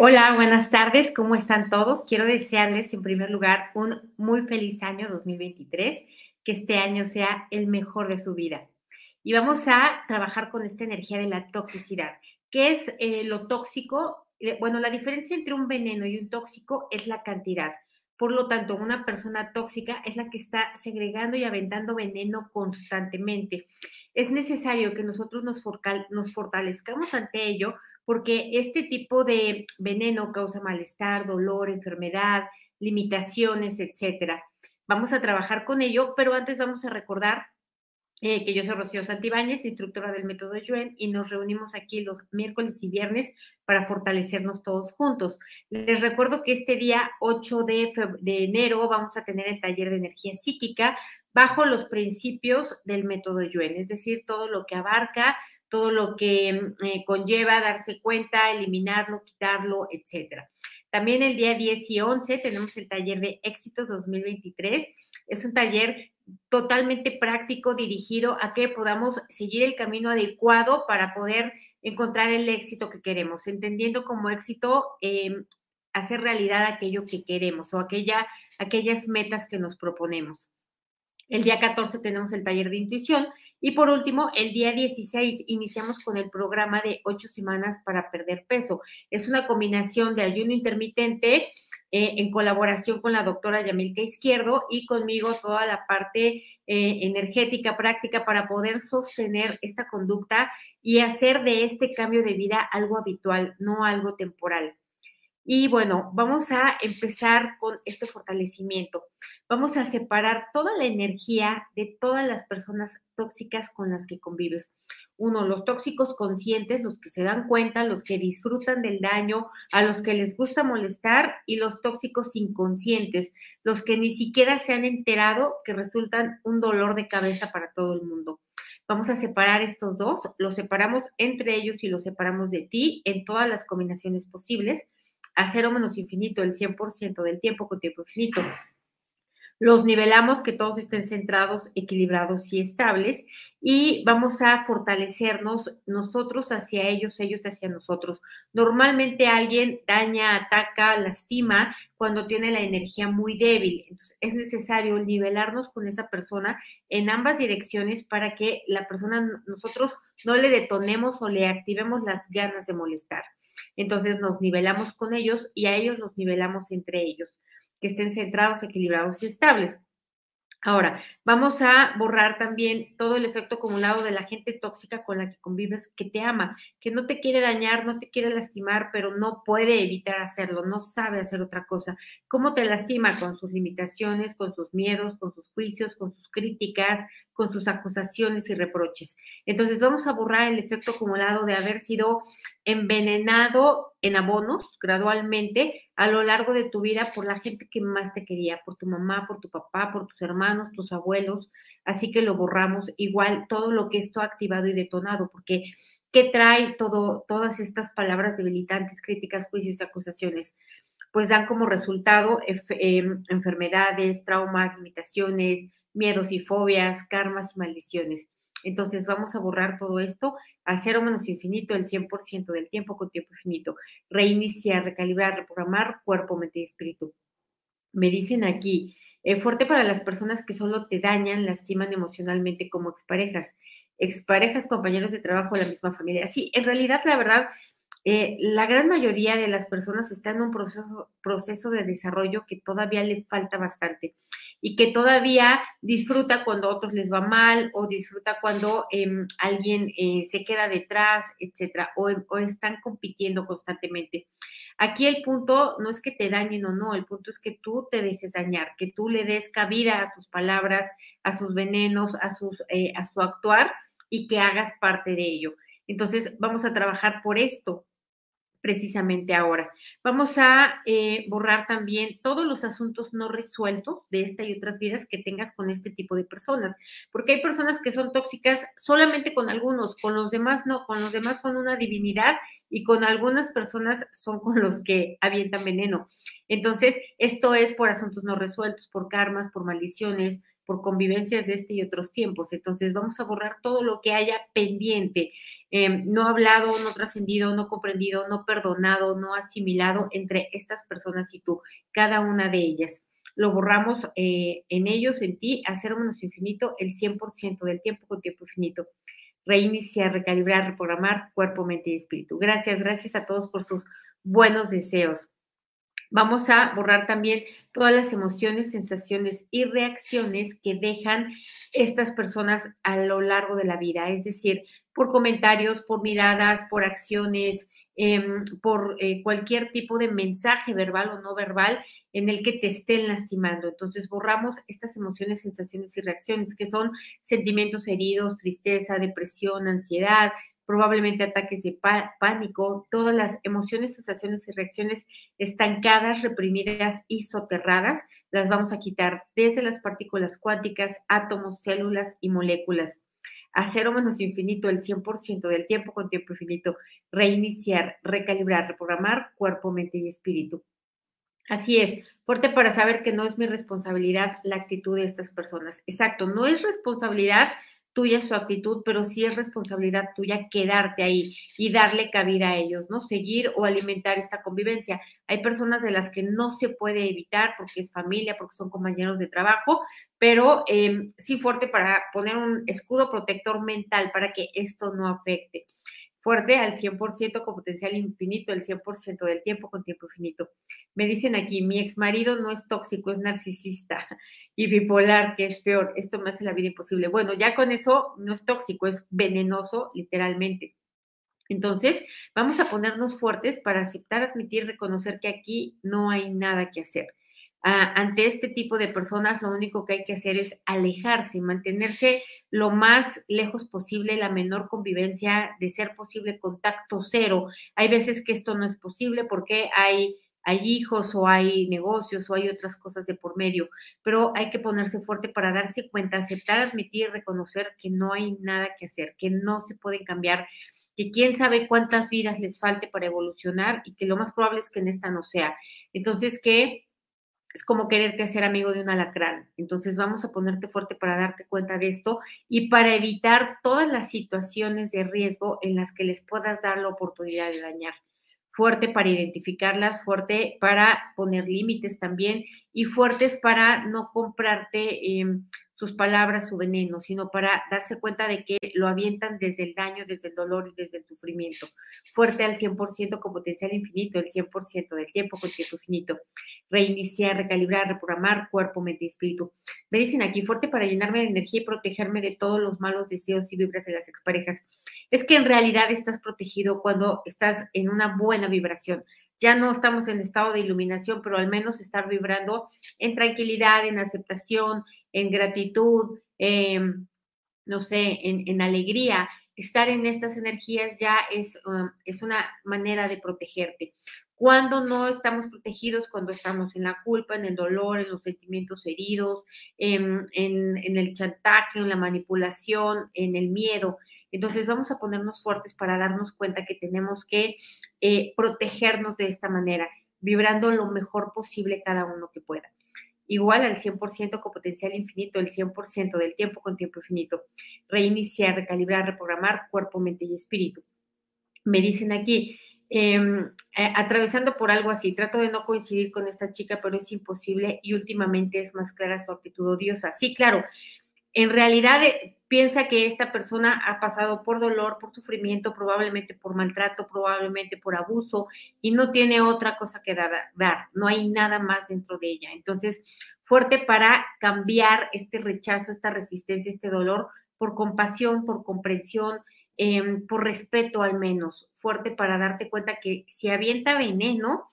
Hola, buenas tardes, ¿cómo están todos? Quiero desearles en primer lugar un muy feliz año 2023, que este año sea el mejor de su vida. Y vamos a trabajar con esta energía de la toxicidad. ¿Qué es eh, lo tóxico? Eh, bueno, la diferencia entre un veneno y un tóxico es la cantidad. Por lo tanto, una persona tóxica es la que está segregando y aventando veneno constantemente. Es necesario que nosotros nos, nos fortalezcamos ante ello porque este tipo de veneno causa malestar, dolor, enfermedad, limitaciones, etcétera. Vamos a trabajar con ello, pero antes vamos a recordar eh, que yo soy Rocío Santibáñez, instructora del método Yuen, y nos reunimos aquí los miércoles y viernes para fortalecernos todos juntos. Les recuerdo que este día 8 de, de enero vamos a tener el taller de energía psíquica bajo los principios del método Yuen, es decir, todo lo que abarca todo lo que eh, conlleva darse cuenta, eliminarlo, quitarlo, etcétera. También el día 10 y 11 tenemos el taller de éxitos 2023. Es un taller totalmente práctico dirigido a que podamos seguir el camino adecuado para poder encontrar el éxito que queremos, entendiendo como éxito em, hacer realidad aquello que queremos o aquella, aquellas metas que nos proponemos. El día 14 tenemos el taller de intuición y por último, el día 16 iniciamos con el programa de ocho semanas para perder peso. Es una combinación de ayuno intermitente eh, en colaboración con la doctora Yamilka Izquierdo y conmigo toda la parte eh, energética práctica para poder sostener esta conducta y hacer de este cambio de vida algo habitual, no algo temporal. Y bueno, vamos a empezar con este fortalecimiento. Vamos a separar toda la energía de todas las personas tóxicas con las que convives. Uno, los tóxicos conscientes, los que se dan cuenta, los que disfrutan del daño, a los que les gusta molestar, y los tóxicos inconscientes, los que ni siquiera se han enterado que resultan un dolor de cabeza para todo el mundo. Vamos a separar estos dos, los separamos entre ellos y los separamos de ti en todas las combinaciones posibles a cero menos infinito, el 100% del tiempo con tiempo infinito. Los nivelamos, que todos estén centrados, equilibrados y estables, y vamos a fortalecernos nosotros hacia ellos, ellos hacia nosotros. Normalmente alguien daña, ataca, lastima cuando tiene la energía muy débil. Entonces, es necesario nivelarnos con esa persona en ambas direcciones para que la persona, nosotros no le detonemos o le activemos las ganas de molestar. Entonces nos nivelamos con ellos y a ellos los nivelamos entre ellos, que estén centrados, equilibrados y estables. Ahora, vamos a borrar también todo el efecto acumulado de la gente tóxica con la que convives, que te ama, que no te quiere dañar, no te quiere lastimar, pero no puede evitar hacerlo, no sabe hacer otra cosa. ¿Cómo te lastima? Con sus limitaciones, con sus miedos, con sus juicios, con sus críticas, con sus acusaciones y reproches. Entonces, vamos a borrar el efecto acumulado de haber sido envenenado en abonos gradualmente a lo largo de tu vida por la gente que más te quería, por tu mamá, por tu papá, por tus hermanos, tus abuelos. Así que lo borramos igual todo lo que esto ha activado y detonado, porque ¿qué trae todo, todas estas palabras debilitantes, críticas, juicios y acusaciones? Pues dan como resultado em, enfermedades, traumas, limitaciones, miedos y fobias, karmas y maldiciones. Entonces vamos a borrar todo esto a cero menos infinito el 100% del tiempo con tiempo infinito. Reiniciar, recalibrar, reprogramar cuerpo, mente y espíritu. Me dicen aquí, eh, fuerte para las personas que solo te dañan, lastiman emocionalmente como exparejas, exparejas, compañeros de trabajo, la misma familia. Sí, en realidad, la verdad, eh, la gran mayoría de las personas están en un proceso, proceso de desarrollo que todavía le falta bastante y que todavía disfruta cuando a otros les va mal o disfruta cuando em, alguien eh, se queda detrás, etcétera, o, o están compitiendo constantemente. Aquí el punto no es que te dañen o no, el punto es que tú te dejes dañar, que tú le des cabida a sus palabras, a sus venenos, a, sus, eh, a su actuar y que hagas parte de ello. Entonces, vamos a trabajar por esto, precisamente ahora. Vamos a eh, borrar también todos los asuntos no resueltos de esta y otras vidas que tengas con este tipo de personas, porque hay personas que son tóxicas solamente con algunos, con los demás no, con los demás son una divinidad y con algunas personas son con los que avientan veneno. Entonces, esto es por asuntos no resueltos, por karmas, por maldiciones, por convivencias de este y otros tiempos. Entonces vamos a borrar todo lo que haya pendiente, em, no hablado, no trascendido, no comprendido, no perdonado, no asimilado entre estas personas y tú, cada una de ellas. Lo borramos eh, en ellos, en ti, hacer menos infinito el 100% del tiempo con tiempo infinito reiniciar, recalibrar, reprogramar cuerpo, mente y espíritu. Gracias, gracias a todos por sus buenos deseos. Vamos a borrar también todas las emociones, sensaciones y reacciones que dejan estas personas a lo largo de la vida, es decir, por comentarios, por miradas, por acciones, em, por eh, cualquier tipo de mensaje verbal o no verbal en el que te estén lastimando. Entonces borramos estas emociones, sensaciones y reacciones que son sentimientos heridos, tristeza, depresión, ansiedad, probablemente ataques de pánico, todas las emociones, sensaciones y reacciones estancadas, reprimidas y soterradas, las vamos a quitar desde las partículas cuánticas, átomos, células y moléculas. A cero menos infinito el 100% del tiempo con tiempo infinito, reiniciar, recalibrar, reprogramar cuerpo, mente y espíritu. Así es, fuerte para saber que no es mi responsabilidad la actitud de estas personas. Exacto, no es responsabilidad tuya su actitud, pero sí es responsabilidad tuya quedarte ahí y darle cabida a ellos, ¿no? Seguir o alimentar esta convivencia. Hay personas de las que no se puede evitar porque es familia, porque son compañeros de trabajo, pero em, sí fuerte para poner un escudo protector mental para que esto no afecte fuerte al 100% con potencial infinito, el 100% del tiempo con tiempo infinito. Me dicen aquí, mi ex marido no es tóxico, es narcisista y bipolar, que es peor. Esto me hace la vida imposible. Bueno, ya con eso no es tóxico, es venenoso literalmente. Entonces, vamos a ponernos fuertes para aceptar, admitir, reconocer que aquí no hay nada que hacer ante este tipo de personas lo único que hay que hacer es alejarse, mantenerse lo más lejos posible, la menor convivencia, de ser posible contacto cero. Hay veces que esto no es posible porque hay, hay hijos o hay negocios o hay otras cosas de por medio, pero hay que ponerse fuerte para darse cuenta, aceptar, admitir, reconocer que no hay nada que hacer, que no se pueden cambiar que quién sabe cuántas vidas les falte para evolucionar y que lo más probable es que en esta no sea. Entonces, que es como quererte hacer amigo de un alacrán. Entonces vamos a ponerte fuerte para darte cuenta de esto y para evitar todas las situaciones de riesgo en las que les puedas dar la oportunidad de dañar. Fuerte para identificarlas, fuerte para poner límites también y fuertes para no comprarte em, sus palabras, su veneno, sino para darse cuenta de que lo avientan desde el daño, desde el dolor y desde el sufrimiento. Fuerte al 100% con potencial infinito, el 100% del tiempo con tiempo infinito. Reiniciar, recalibrar, reprogramar cuerpo, mente y espíritu. Me dicen aquí, fuerte para llenarme de energía y protegerme de todos los malos deseos y vibras de las exparejas. Es que en realidad estás protegido cuando estás en una buena vibración ya no estamos en estado de iluminación, pero al menos estar vibrando en tranquilidad, en aceptación, en gratitud, no sé, en, alegría. Estar en estas energías ya es, um, es una manera de protegerte. Cuando no estamos protegidos, cuando estamos en la culpa, en el dolor, en los sentimientos heridos, en, en el chantaje, en la manipulación, en el miedo. Entonces vamos a ponernos fuertes para darnos cuenta que tenemos que eh, protegernos de esta manera, vibrando lo mejor posible cada uno que pueda igual al 100% con potencial infinito, el 100% del tiempo con tiempo infinito. Reiniciar, recalibrar, reprogramar cuerpo, mente y espíritu. Me dicen aquí, em, atravesando por algo así, trato de no coincidir con esta chica, pero es imposible y últimamente es más clara su actitud odiosa. Sí, claro, en realidad eh, piensa que esta persona ha pasado por dolor, por sufrimiento, probablemente por maltrato, probablemente por abuso y no tiene otra cosa que dar, no hay nada más dentro de ella. Entonces, fuerte para cambiar este rechazo, esta resistencia, este dolor por compasión, por comprensión, em, por respeto al menos, fuerte para darte cuenta que si avienta veneno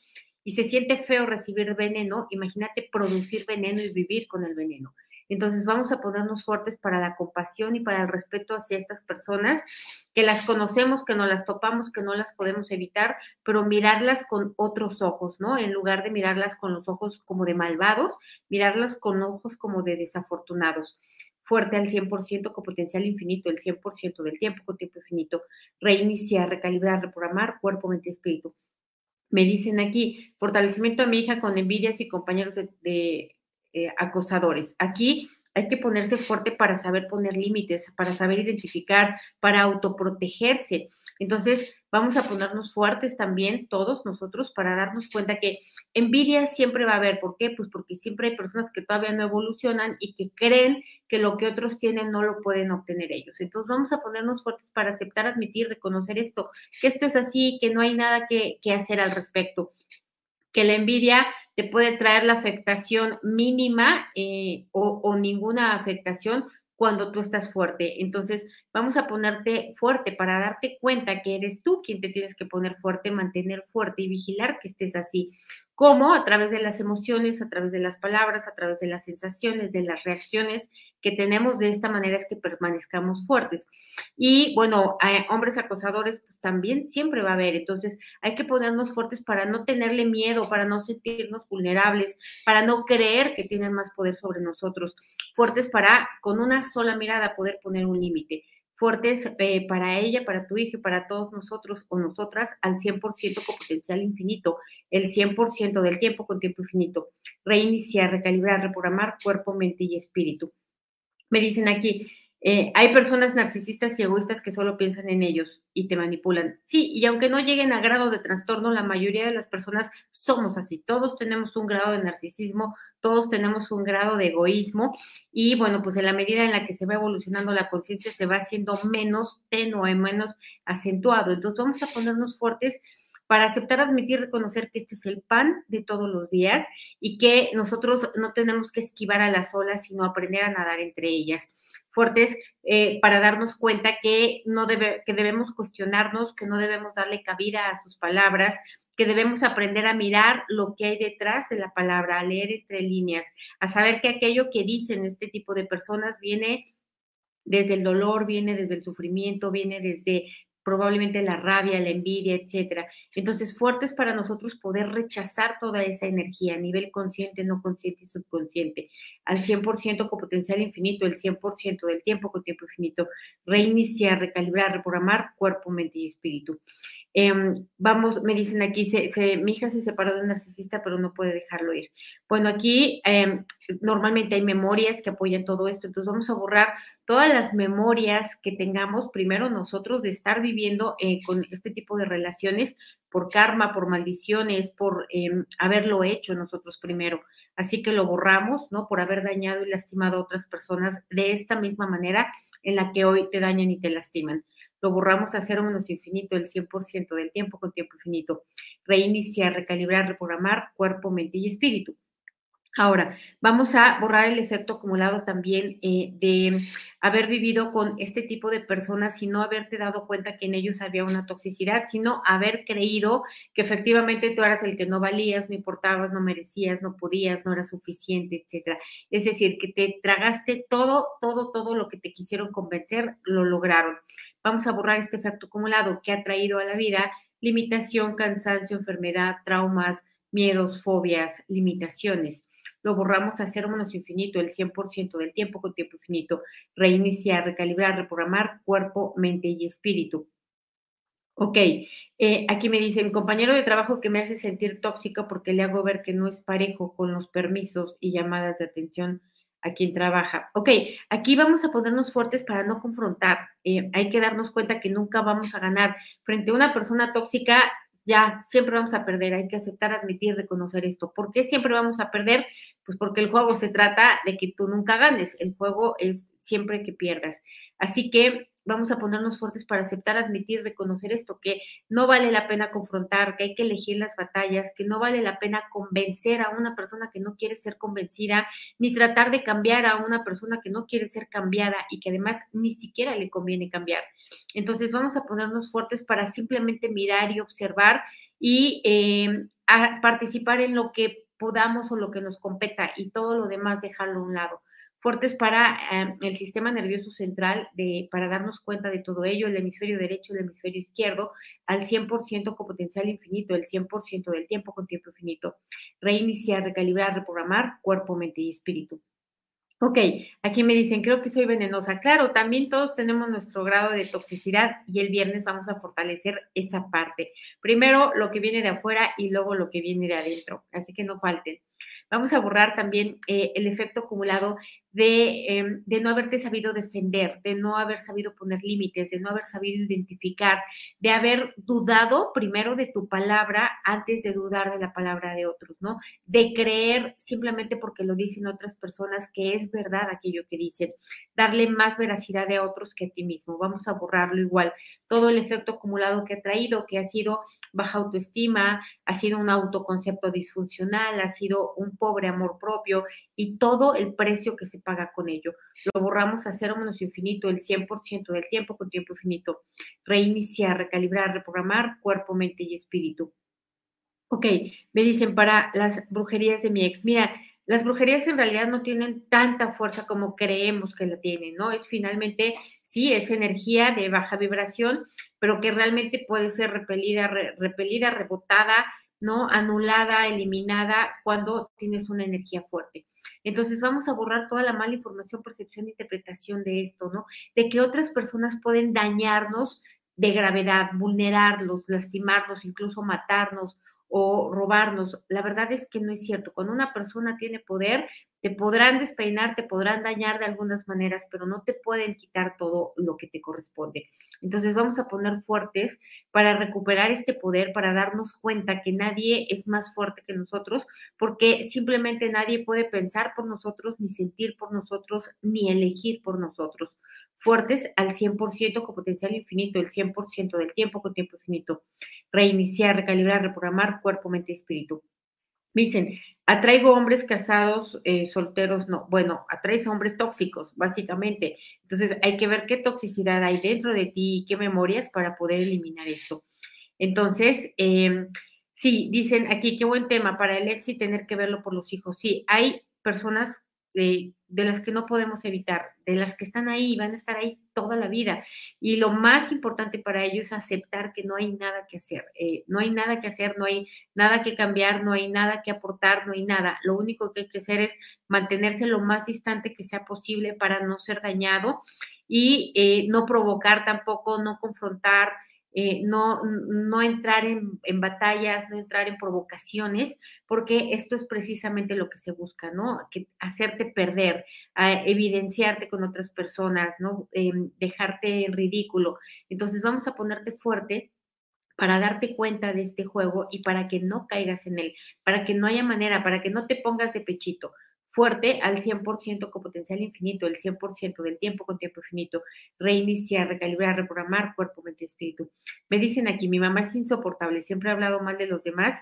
y se siente feo recibir veneno, imagínate producir veneno y vivir con el veneno. Entonces vamos a ponernos fuertes para la compasión y para el respeto hacia estas personas, que las conocemos, que no las topamos, que no las podemos evitar, pero mirarlas con otros ojos, ¿no? En lugar de mirarlas con los ojos como de malvados, mirarlas con ojos como de desafortunados fuerte al 100% con potencial infinito, el 100% del tiempo con tiempo infinito, reiniciar, recalibrar, reprogramar cuerpo, mente espíritu. Me dicen aquí, fortalecimiento a mi hija con envidias y compañeros de, eh, acosadores. Aquí hay que ponerse fuerte para saber poner límites, para saber identificar, para autoprotegerse. Entonces, vamos a ponernos fuertes también todos nosotros para darnos cuenta que envidia siempre va a haber. ¿Por qué? Pues porque siempre hay personas que todavía no evolucionan y que creen que lo que otros tienen no lo pueden obtener ellos. Entonces vamos a ponernos fuertes para aceptar, admitir, reconocer esto, que esto es así, que no hay nada que, que hacer al respecto que la envidia te puede traer la afectación mínima eh, o, o, ninguna afectación cuando tú estás fuerte. Entonces, vamos a ponerte fuerte para darte cuenta que eres tú quien te tienes que poner fuerte, mantener fuerte y vigilar que estés así. ¿Cómo? A través de las emociones, a través de las palabras, a través de las sensaciones, de las reacciones que tenemos. De esta manera es que permanezcamos fuertes. Y bueno, hombres acosadores pues, también siempre va a haber. Entonces, hay que ponernos fuertes para no tenerle miedo, para no sentirnos vulnerables, para no creer que tienen más poder sobre nosotros. Fuertes para, con una sola mirada, poder poner un límite fuertes eh, para ella, para tu hijo para todos nosotros o nosotras al 100% con potencial infinito, el 100% del tiempo con tiempo infinito. Reiniciar, recalibrar, reprogramar cuerpo, mente y espíritu. Me dicen aquí, eh, hay personas narcisistas y egoístas que solo piensan en ellos y te manipulan. Sí, y aunque no lleguen a grado de trastorno, la mayoría de las personas somos así. Todos tenemos un grado de narcisismo, todos tenemos un grado de egoísmo y bueno, pues en la medida en la que se va evolucionando la conciencia se va haciendo menos tenue, menos acentuado. Entonces vamos a ponernos fuertes para aceptar, admitir, reconocer que este es el pan de todos los días y que nosotros no tenemos que esquivar a las olas, sino aprender a nadar entre ellas. Fuertes eh, para darnos cuenta que, no debe, que debemos cuestionarnos, que no debemos darle cabida a sus palabras, que debemos aprender a mirar lo que hay detrás de la palabra, a leer entre líneas, a saber que aquello que dicen este tipo de personas viene desde el dolor, viene desde el sufrimiento, viene desde probablemente la rabia, la envidia, etcétera. Entonces, fuertes para nosotros poder rechazar toda esa energía a nivel consciente, no consciente y subconsciente, al 100% con potencial infinito, el 100% del tiempo con tiempo infinito, reiniciar, recalibrar, reprogramar cuerpo, mente y espíritu. Em, vamos, me dicen aquí, se, mi hija se separó de un narcisista, pero no puede dejarlo ir. Bueno, aquí em, normalmente hay memorias que apoyan todo esto, entonces vamos a borrar todas las memorias que tengamos, primero nosotros, de estar viviendo eh, con este tipo de relaciones por karma, por maldiciones, por em, haberlo hecho nosotros primero. Así que lo borramos, ¿no? Por haber dañado y lastimado a otras personas de esta misma manera en la que hoy te dañan y te lastiman lo borramos a cero menos infinito el 100% del tiempo con tiempo infinito. Reiniciar, recalibrar, reprogramar cuerpo, mente y espíritu. Ahora, vamos a borrar el efecto acumulado también eh, de haber vivido con este tipo de personas y no haberte dado cuenta que en ellos había una toxicidad, sino haber creído que efectivamente tú eras el que no valías, no importabas, no merecías, no podías, no era suficiente, etcétera. Es decir, que te tragaste todo, todo, todo lo que te quisieron convencer, lo lograron. Vamos a borrar este efecto acumulado que ha traído a la vida limitación, cansancio, enfermedad, traumas, miedos, fobias, limitaciones. Lo borramos a cero infinito, el 100% del tiempo con tiempo infinito. Reiniciar, recalibrar, reprogramar cuerpo, mente y espíritu. Ok, eh, aquí me dicen, compañero de trabajo que me hace sentir tóxico porque le hago ver que no es parejo con los permisos y llamadas de atención a quien trabaja. Ok, aquí vamos a ponernos fuertes para no confrontar. Eh, hay que darnos cuenta que nunca vamos a ganar. Frente a una persona tóxica, ya siempre vamos a perder, hay que aceptar, admitir, reconocer esto. ¿Por qué siempre vamos a perder? Pues porque el juego se trata de que tú nunca ganes, el juego es siempre que pierdas. Así que vamos a ponernos fuertes para aceptar, admitir, reconocer esto, que no vale la pena confrontar, que hay que elegir las batallas, que no vale la pena convencer a una persona que no quiere ser convencida, ni tratar de cambiar a una persona que no quiere ser cambiada y que además ni siquiera le conviene cambiar. Entonces vamos a ponernos fuertes para simplemente mirar y observar y eh, participar en lo que podamos o lo que nos competa y todo lo demás dejarlo a un lado fuertes para em, el sistema nervioso central, de, para darnos cuenta de todo ello, el hemisferio derecho, el hemisferio izquierdo, al 100% con potencial infinito, el 100% del tiempo con tiempo infinito. Reiniciar, recalibrar, reprogramar cuerpo, mente y espíritu. Ok, aquí me dicen, creo que soy venenosa. Claro, también todos tenemos nuestro grado de toxicidad y el viernes vamos a fortalecer esa parte. Primero lo que viene de afuera y luego lo que viene de adentro. Así que no falten. Vamos a borrar también eh, el efecto acumulado em, de, no haberte sabido defender, de no haber sabido poner límites, de no haber sabido identificar, de haber dudado primero de tu palabra antes de dudar de la palabra de otros, ¿no? De creer simplemente porque lo dicen otras personas que es verdad aquello que dicen, darle más veracidad a otros que a ti mismo. Vamos a borrarlo igual. Todo el efecto acumulado que ha traído, que ha sido baja autoestima, ha sido un autoconcepto disfuncional, ha sido un pobre amor propio y todo el precio que se paga con ello. Lo borramos a cero menos infinito, el 100% del tiempo con tiempo infinito. Reiniciar, recalibrar, reprogramar cuerpo, mente y espíritu. Ok, me dicen para las brujerías de mi ex. Mira, las brujerías en realidad no tienen tanta fuerza como creemos que la tienen, ¿no? Es finalmente, sí, es energía de baja vibración, pero que realmente puede ser repelida, repelida, rebotada, ¿no? Anulada, eliminada cuando tienes una energía fuerte. Entonces vamos a borrar toda la mala información, percepción, interpretación de esto, ¿no? De que otras personas pueden dañarnos de gravedad, vulnerarlos, lastimarnos, incluso matarnos o robarnos. La verdad es que no es cierto. Cuando una persona tiene poder, te podrán despeinar, te podrán dañar de algunas maneras, pero no te pueden quitar todo lo que te corresponde. Entonces vamos a poner fuertes para recuperar este poder, para darnos cuenta que nadie es más fuerte que nosotros, porque simplemente nadie puede pensar por nosotros, ni sentir por nosotros, ni elegir por nosotros. Fuertes al 100% con potencial infinito, el 100% del tiempo con tiempo infinito. Reiniciar, recalibrar, reprogramar cuerpo, mente y espíritu. Me dicen, atraigo hombres casados, eh, solteros, no. Bueno, atraes hombres tóxicos, básicamente. Entonces, hay que ver qué toxicidad hay dentro de ti y qué memorias para poder eliminar esto. Entonces, em, sí, dicen aquí, qué buen tema para el ex y tener que verlo por los hijos. Sí, hay personas de, las que no podemos evitar, de las que están ahí y van a estar ahí toda la vida. Y lo más importante para ellos es aceptar que no hay nada que hacer, eh, no hay nada que hacer, no hay nada que cambiar, no hay nada que aportar, no hay nada. Lo único que hay que hacer es mantenerse lo más distante que sea posible para no ser dañado y eh, no provocar tampoco, no confrontar, eh, no, no entrar en, batallas, no entrar en provocaciones, porque esto es precisamente lo que se busca, ¿no? Que hacerte perder, evidenciarte con otras personas, ¿no? Em, dejarte en ridículo. Entonces vamos a ponerte fuerte para darte cuenta de este juego y para que no caigas en él, para que no haya manera, para que no te pongas de pechito fuerte al 100% con potencial infinito, el 100% del tiempo con tiempo infinito, reiniciar, recalibrar, reprogramar cuerpo, mente y espíritu. Me dicen aquí, mi mamá es insoportable, siempre ha hablado mal de los demás.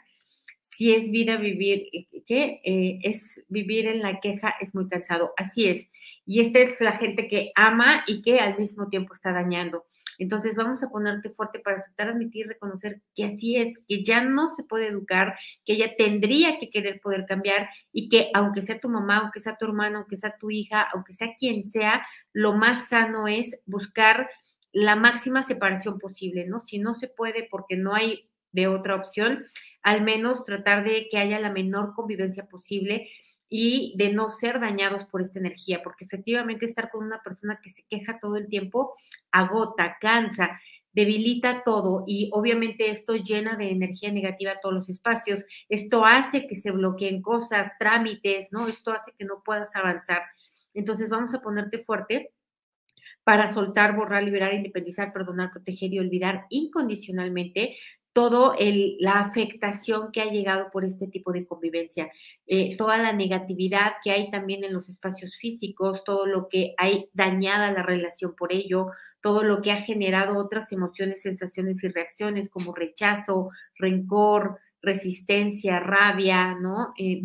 Si es vida vivir, eh, ¿qué? Eh, es vivir en la queja, es muy cansado. Así es. Y esta es la gente que ama y que al mismo tiempo está dañando. Entonces vamos a ponerte fuerte para aceptar, admitir, reconocer que así es, que ya no se puede educar, que ella tendría que querer poder cambiar y que aunque sea tu mamá, aunque sea tu hermano, aunque sea tu hija, aunque sea quien sea, lo más sano es buscar la máxima separación posible, ¿no? Si no se puede porque no hay de otra opción, al menos tratar de que haya la menor convivencia posible y de no ser dañados por esta energía, porque efectivamente estar con una persona que se queja todo el tiempo agota, cansa, debilita todo y obviamente esto llena de energía negativa todos los espacios. Esto hace que se bloqueen cosas, trámites, ¿no? Esto hace que no puedas avanzar. Entonces vamos a ponerte fuerte para soltar, borrar, liberar, independizar, perdonar, proteger y olvidar incondicionalmente toda la afectación que ha llegado por este tipo de convivencia, eh, toda la negatividad que hay también en los espacios físicos, todo lo que hay dañada la relación por ello, todo lo que ha generado otras emociones, sensaciones y reacciones como rechazo, rencor, resistencia, rabia, ¿no? Eh,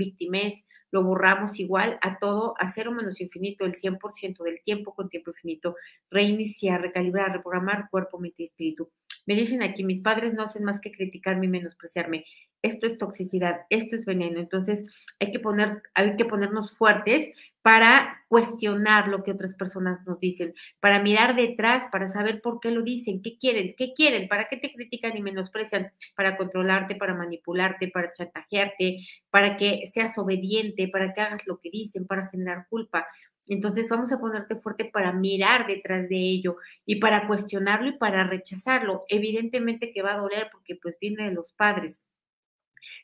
lo borramos igual a todo, a cero menos infinito, el 100% del tiempo con tiempo infinito, reiniciar, recalibrar, reprogramar cuerpo, mente y espíritu. Me dicen aquí, mis padres no hacen más que criticarme y menospreciarme. Esto es toxicidad, esto es veneno. Entonces hay que, poner, hay que ponernos fuertes para cuestionar lo que otras personas nos dicen, para mirar detrás, para saber por qué lo dicen, qué quieren, qué quieren, para qué te critican y menosprecian, para controlarte, para manipularte, para chantajearte, para que seas obediente, para que hagas lo que dicen, para generar culpa. Entonces vamos a ponerte fuerte para mirar detrás de ello y para cuestionarlo y para rechazarlo. Evidentemente que va a doler porque pues viene de los padres.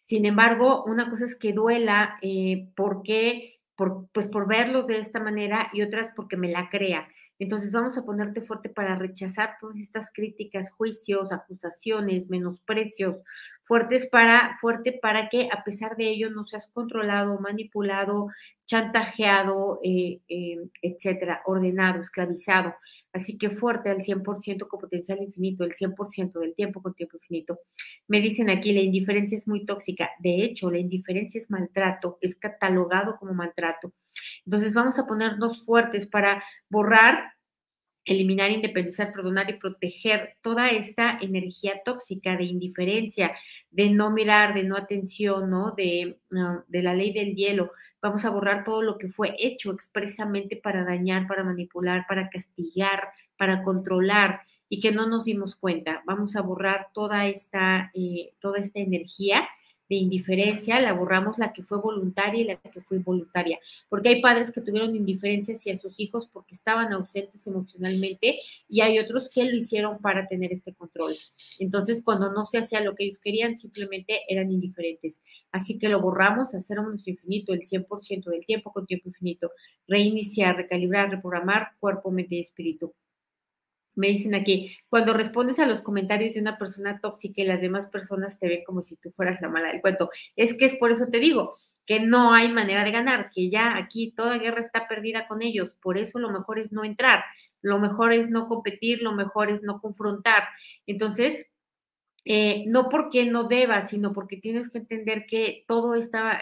Sin embargo, una cosa es que duela eh, porque por, pues por verlos de esta manera y otras porque me la crea. Entonces vamos a ponerte fuerte para rechazar todas estas críticas, juicios, acusaciones, menosprecios, fuertes para, fuerte para que a pesar de ello no seas controlado, manipulado, chantajeado, eh, eh, etcétera, ordenado, esclavizado. Así que fuerte al 100% con potencial infinito, el 100% del tiempo con tiempo infinito. Me dicen aquí, la indiferencia es muy tóxica. De hecho, la indiferencia es maltrato, es catalogado como maltrato. Entonces vamos a ponernos fuertes para borrar eliminar, independizar, perdonar y proteger toda esta energía tóxica de indiferencia, de no mirar, de no atención, ¿no? De, de la ley del hielo. Vamos a borrar todo lo que fue hecho expresamente para dañar, para manipular, para castigar, para controlar y que no nos dimos cuenta. Vamos a borrar toda esta, eh, toda esta energía de indiferencia, la borramos la que fue voluntaria y la que fue involuntaria, porque hay padres que tuvieron indiferencia hacia sus hijos porque estaban ausentes emocionalmente y hay otros que lo hicieron para tener este control. Entonces, cuando no se hacía lo que ellos querían, simplemente eran indiferentes. Así que lo borramos, hacer un infinito, el 100% del tiempo con tiempo infinito, reiniciar, recalibrar, reprogramar cuerpo, mente y espíritu. Me dicen aquí, cuando respondes a los comentarios de una persona tóxica y las demás personas te ven como si tú fueras la mala del cuento. Es que es por eso te digo que no hay manera de ganar, que ya aquí toda guerra está perdida con ellos. Por eso lo mejor es no entrar, lo mejor es no competir, lo mejor es no confrontar. Entonces, eh, no porque no debas, sino porque tienes que entender que todo está...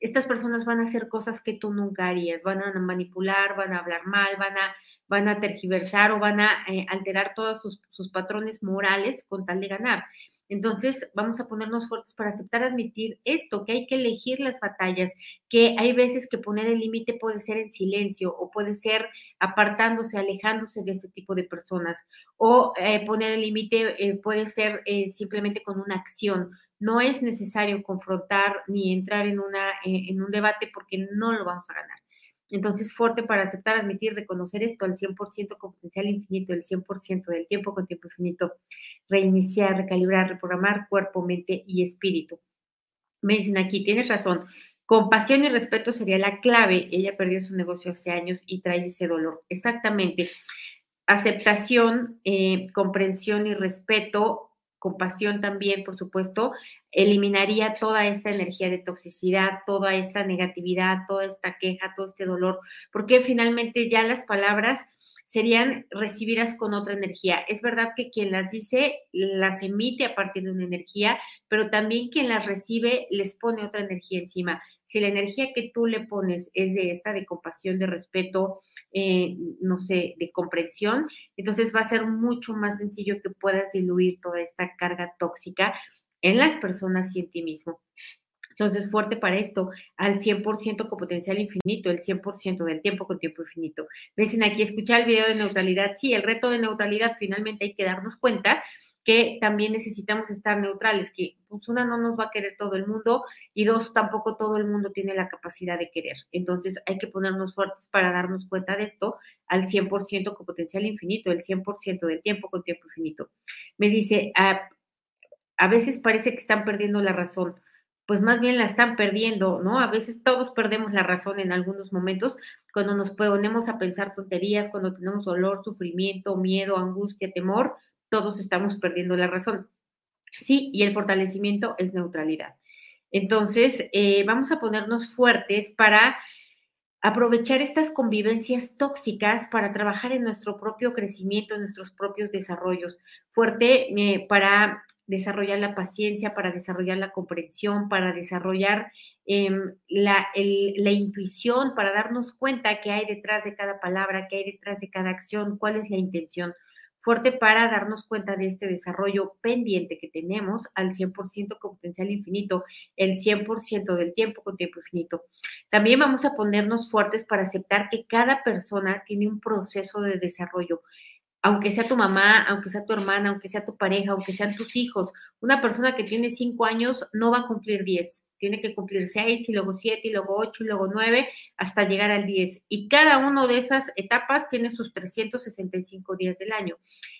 estas personas van a hacer cosas que tú nunca harías, van a manipular, van a hablar mal, van a, van a tergiversar o van a eh, alterar todos sus, patrones morales con tal de ganar. Entonces, vamos a ponernos fuertes para aceptar, admitir esto, que hay que elegir las batallas, que hay veces que poner el límite puede ser en silencio o puede ser apartándose, alejándose de este tipo de personas, o eh, poner el límite eh, puede ser simplemente con una acción, no es necesario confrontar ni entrar en, una, en un debate porque no lo vamos a ganar. Entonces, fuerte para aceptar, admitir, reconocer esto al 100% con potencial infinito, el 100% del tiempo con tiempo infinito, reiniciar, recalibrar, reprogramar cuerpo, mente y espíritu. Me dicen aquí, tienes razón, compasión y respeto sería la clave. Ella perdió su negocio hace años y trae ese dolor. Exactamente. Aceptación, eh, comprensión y respeto compasión también, por supuesto, eliminaría toda esta energía de toxicidad, toda esta negatividad, toda esta queja, todo este dolor, porque finalmente ya las palabras serían recibidas con otra energía. Es verdad que quien las dice las emite a partir de una energía, pero también quien las recibe les pone otra energía encima. Si la energía que tú le pones es de esta, de compasión, de respeto, eh, no sé, de comprensión, entonces va a ser mucho más sencillo que puedas diluir toda esta carga tóxica en las personas y en ti mismo. Entonces, fuerte para esto, al 100% con potencial infinito, el 100% del tiempo con tiempo infinito. Me dicen aquí, escuchar el video de neutralidad. Sí, el reto de neutralidad, finalmente hay que darnos cuenta que también necesitamos estar neutrales, que pues, una no nos va a querer todo el mundo y dos, tampoco todo el mundo tiene la capacidad de querer. Entonces, hay que ponernos fuertes para darnos cuenta de esto al 100% con potencial infinito, el 100% del tiempo con tiempo infinito. Me dice, a, a veces parece que están perdiendo la razón pues más bien la están perdiendo, ¿no? A veces todos perdemos la razón en algunos momentos cuando nos ponemos a pensar tonterías, cuando tenemos dolor, sufrimiento, miedo, angustia, temor, todos estamos perdiendo la razón. Sí, y el fortalecimiento es neutralidad. Entonces, eh, vamos a ponernos fuertes para aprovechar estas convivencias tóxicas para trabajar en nuestro propio crecimiento, en nuestros propios desarrollos. Fuerte eh, para desarrollar la paciencia, para desarrollar la comprensión, para desarrollar em, la, la, intuición, para darnos cuenta qué hay detrás de cada palabra, qué hay detrás de cada acción, cuál es la intención. Fuerte para darnos cuenta de este desarrollo pendiente que tenemos al 100% con potencial infinito, el 100% del tiempo con tiempo infinito. También vamos a ponernos fuertes para aceptar que cada persona tiene un proceso de desarrollo aunque sea tu mamá, aunque sea tu hermana, aunque sea tu pareja, aunque sean tus hijos, una persona que tiene cinco años no va a cumplir diez, tiene que cumplir seis y luego siete y luego ocho y luego nueve hasta llegar al diez. Y cada una de esas etapas tiene sus 365 días del año.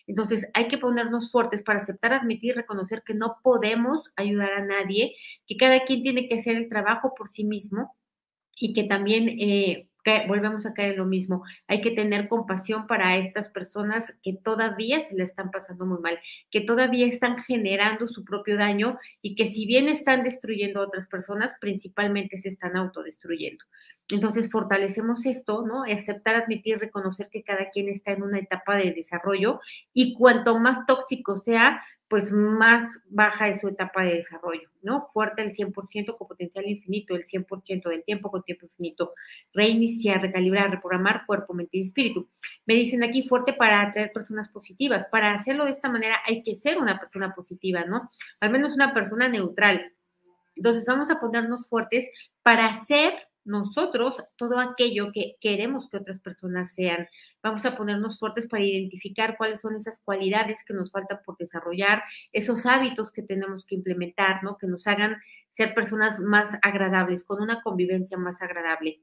Entonces hay que ponernos fuertes para aceptar, admitir, reconocer que no podemos ayudar a nadie, que cada quien tiene que hacer el trabajo por sí mismo y que también eh, volvemos a caer en lo mismo. Hay que tener compasión para estas personas que todavía se le están pasando muy mal, que todavía están generando su propio daño y que si bien están destruyendo a otras personas, principalmente se están autodestruyendo. Entonces, fortalecemos esto, ¿no? Aceptar, admitir, reconocer que cada quien está en una etapa de desarrollo y cuanto más tóxico sea, pues más baja es su etapa de desarrollo, ¿no? Fuerte el 100% con potencial infinito, el 100% del tiempo con tiempo infinito. Reiniciar, recalibrar, reprogramar cuerpo, mente y espíritu. Me dicen aquí fuerte para atraer personas positivas. Para hacerlo de esta manera hay que ser una persona positiva, ¿no? Al menos una persona neutral. Entonces vamos a ponernos fuertes para ser nosotros todo aquello que queremos que otras personas sean. Vamos a ponernos fuertes para identificar cuáles son esas cualidades que nos faltan por desarrollar, esos hábitos que tenemos que implementar, ¿no? Que nos hagan ser personas más agradables, con una convivencia más agradable.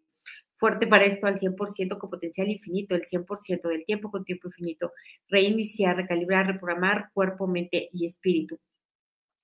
Fuerte para esto al 100% con potencial infinito, el 100% del tiempo con tiempo infinito. Reiniciar, recalibrar, reprogramar cuerpo, mente y espíritu.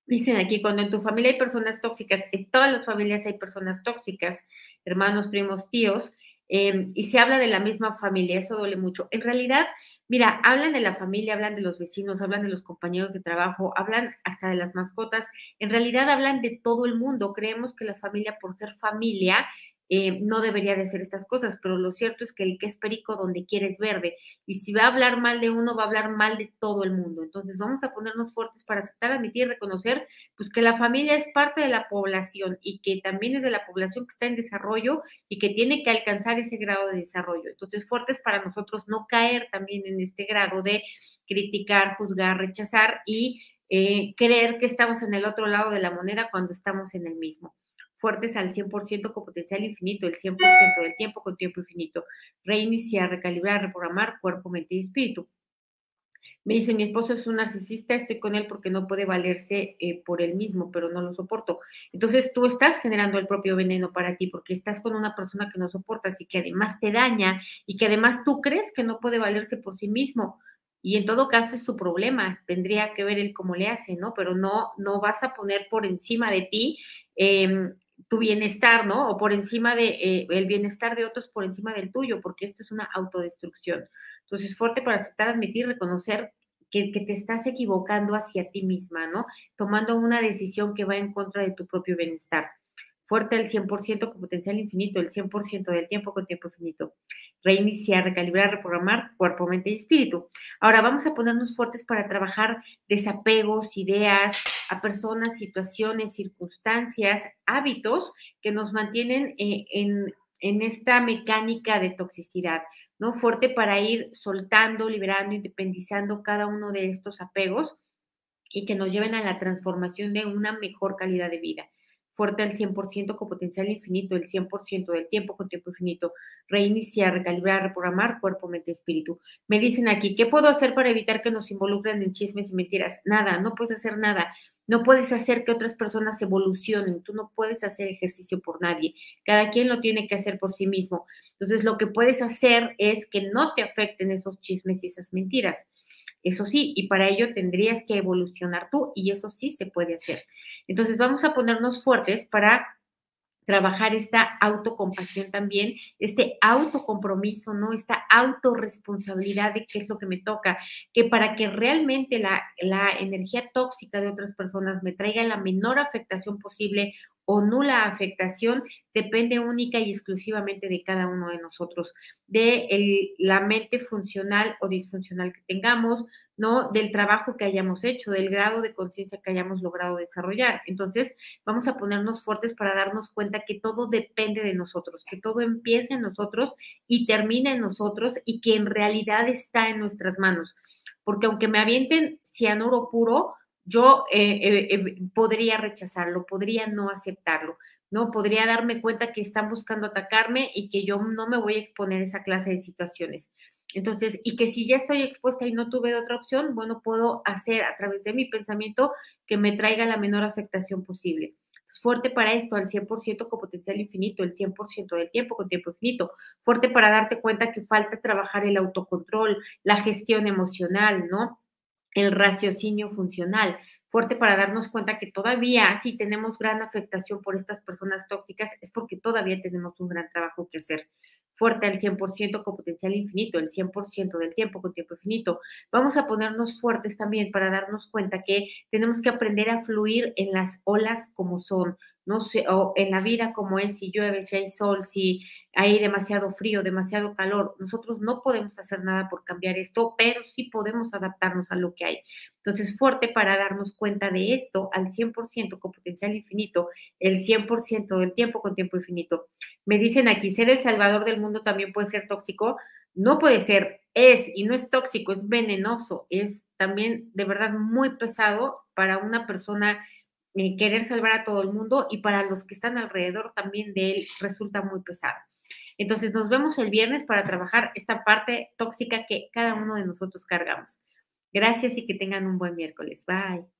Dicen aquí, cuando en tu familia hay personas tóxicas, en todas las familias hay personas tóxicas, hermanos, primos, tíos, em, y se habla de la misma familia, eso duele mucho. En realidad, mira, hablan de la familia, hablan de los vecinos, hablan de los compañeros de trabajo, hablan hasta de las mascotas, en realidad hablan de todo el mundo. Creemos que la familia, por ser familia, eh, no debería de hacer estas cosas, pero lo cierto es que el que es perico donde quiere es verde. Y si va a hablar mal de uno, va a hablar mal de todo el mundo. Entonces vamos a ponernos fuertes para aceptar, admitir y reconocer pues, que la familia es parte de la población y que también es de la población que está en desarrollo y que tiene que alcanzar ese grado de desarrollo. Entonces fuertes para nosotros no caer también en este grado de criticar, juzgar, rechazar y eh, creer que estamos en el otro lado de la moneda cuando estamos en el mismo fuertes al 100% con potencial infinito, el 100% del tiempo con tiempo infinito. Reiniciar, recalibrar, reprogramar cuerpo, mente y espíritu. Me dice, mi esposo es un narcisista, estoy con él porque no puede valerse eh, por él mismo, pero no lo soporto. Entonces tú estás generando el propio veneno para ti porque estás con una persona que no soportas y que además te daña y que además tú crees que no puede valerse por sí mismo. Y en todo caso es su problema, tendría que ver él cómo le hace, ¿no? Pero no, no vas a poner por encima de ti eh, tu bienestar, ¿no? O por encima de eh, el bienestar de otros por encima del tuyo, porque esto es una autodestrucción. Entonces, fuerte para aceptar, admitir, reconocer que, que, te estás equivocando hacia ti misma, ¿no? Tomando una decisión que va en contra de tu propio bienestar fuerte el 100% con potencial infinito, el 100% del tiempo con tiempo infinito. Reiniciar, recalibrar, reprogramar cuerpo, mente y espíritu. Ahora vamos a ponernos fuertes para trabajar desapegos, ideas a personas, situaciones, circunstancias, hábitos que nos mantienen eh, en, en esta mecánica de toxicidad, ¿no? Fuerte para ir soltando, liberando, independizando cada uno de estos apegos y que nos lleven a la transformación de una mejor calidad de vida fuerte al 100% con potencial infinito, el 100% del tiempo con tiempo infinito, reiniciar, recalibrar, reprogramar cuerpo, mente, espíritu. Me dicen aquí, ¿qué puedo hacer para evitar que nos involucren en chismes y mentiras? Nada, no puedes hacer nada. No puedes hacer que otras personas evolucionen, tú no puedes hacer ejercicio por nadie, cada quien lo tiene que hacer por sí mismo. Entonces, lo que puedes hacer es que no te afecten esos chismes y esas mentiras. Eso sí, y para ello tendrías que evolucionar tú y eso sí se puede hacer. Entonces vamos a ponernos fuertes para trabajar esta autocompasión también, este autocompromiso, ¿no? Esta autorresponsabilidad de qué es lo que me toca, que para que realmente la, la energía tóxica de otras personas me traiga la menor afectación posible o nula afectación depende única y exclusivamente de cada uno de nosotros, de la mente funcional o disfuncional que tengamos, ¿no? Del trabajo que hayamos hecho, del grado de conciencia que hayamos logrado desarrollar. Entonces, vamos a ponernos fuertes para darnos cuenta que todo depende de nosotros, que todo empieza en nosotros y termina en nosotros y que en realidad está en nuestras manos. Porque aunque me avienten cianuro puro, yo eh, eh, eh, podría rechazarlo, podría no aceptarlo, ¿no? Podría darme cuenta que están buscando atacarme y que yo no me voy a exponer a esa clase de situaciones. Entonces, y que si ya estoy expuesta y no tuve otra opción, bueno, puedo hacer a través de mi pensamiento que me traiga la menor afectación posible. Fuerte para esto, al 100% con potencial infinito, el 100% del tiempo con tiempo infinito. Fuerte para darte cuenta que falta trabajar el autocontrol, la gestión emocional, ¿no? El raciocinio funcional, fuerte para darnos cuenta que todavía si tenemos gran afectación por estas personas tóxicas es porque todavía tenemos un gran trabajo que hacer fuerte al 100% con potencial infinito, el 100% del tiempo con tiempo infinito. Vamos a ponernos fuertes también para darnos cuenta que tenemos que aprender a fluir en las olas como son, no sé, o en la vida como es, si llueve, si hay sol, si hay demasiado frío, demasiado calor. Nosotros no podemos hacer nada por cambiar esto, pero sí podemos adaptarnos a lo que hay. Entonces, fuerte para darnos cuenta de esto al 100% con potencial infinito, el 100% del tiempo con tiempo infinito. Me dicen aquí, ser el salvador del mundo también puede ser tóxico. No puede ser, es y no es tóxico, es venenoso, es también de verdad muy pesado para una persona eh, querer salvar a todo el mundo y para los que están alrededor también de él resulta muy pesado. Entonces nos vemos el viernes para trabajar esta parte tóxica que cada uno de nosotros cargamos. Gracias y que tengan un buen miércoles. Bye.